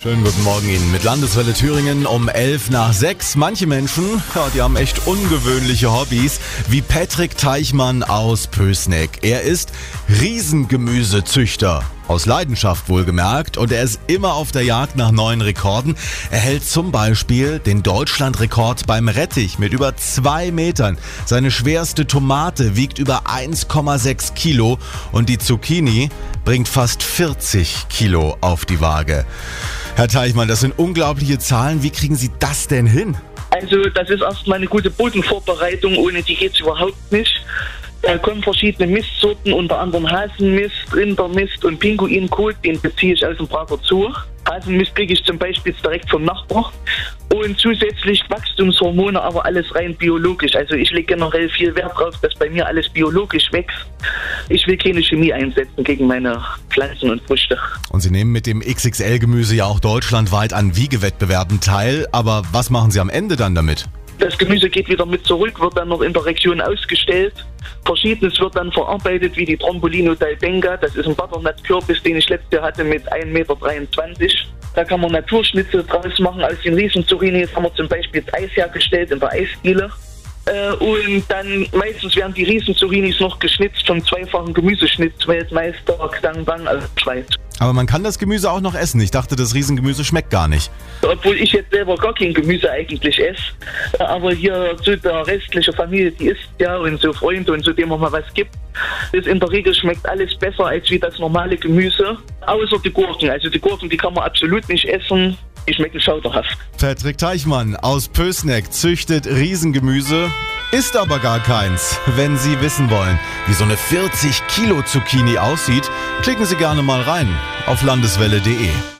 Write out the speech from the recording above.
Schönen guten Morgen Ihnen mit Landeswelle Thüringen um 11 nach 6. Manche Menschen, ja, die haben echt ungewöhnliche Hobbys, wie Patrick Teichmann aus Pösneck. Er ist Riesengemüsezüchter. Aus Leidenschaft wohlgemerkt und er ist immer auf der Jagd nach neuen Rekorden. Er hält zum Beispiel den Deutschlandrekord beim Rettich mit über zwei Metern. Seine schwerste Tomate wiegt über 1,6 Kilo und die Zucchini bringt fast 40 Kilo auf die Waage. Herr Teichmann, das sind unglaubliche Zahlen. Wie kriegen Sie das denn hin? Also das ist erstmal eine gute Bodenvorbereitung, ohne die geht's überhaupt nicht. Da kommen verschiedene Mistsorten, unter anderem Haselmist, Rindermist und Pinguinkot, den beziehe ich aus dem Prager Zoo. Haselmist kriege ich zum Beispiel direkt vom Nachbar. Und zusätzlich Wachstumshormone, aber alles rein biologisch. Also ich lege generell viel Wert darauf, dass bei mir alles biologisch wächst. Ich will keine Chemie einsetzen gegen meine Pflanzen und Früchte. Und Sie nehmen mit dem XXL-Gemüse ja auch deutschlandweit an Wiegewettbewerben teil. Aber was machen Sie am Ende dann damit? Das Gemüse geht wieder mit zurück, wird dann noch in der Region ausgestellt. Verschiedenes wird dann verarbeitet, wie die Trombolino d'Albenga. Das ist ein Butternut-Kürbis, den ich letztes Jahr hatte mit 1,23 Meter. Da kann man Naturschnitzel draus machen. Aus den Riesenzucchinis haben wir zum Beispiel das Eis hergestellt in der Eisdiele. Äh, und dann meistens werden die Riesenzucchinis noch geschnitzt vom zweifachen Gemüseschnitzweltmeister Xang Bang aus der Schweiz. Aber man kann das Gemüse auch noch essen. Ich dachte, das Riesengemüse schmeckt gar nicht. Obwohl ich jetzt selber gar kein Gemüse eigentlich esse. Aber hier zu der restlichen Familie, die isst ja und so Freunde und so, dem man mal was gibt. Das in der Regel schmeckt alles besser als wie das normale Gemüse. Außer die Gurken. Also die Gurken, die kann man absolut nicht essen. Die schmecken schauderhaft. Patrick Teichmann aus Pösneck züchtet Riesengemüse, ist aber gar keins. Wenn Sie wissen wollen, wie so eine 40 Kilo Zucchini aussieht, klicken Sie gerne mal rein auf landeswelle.de.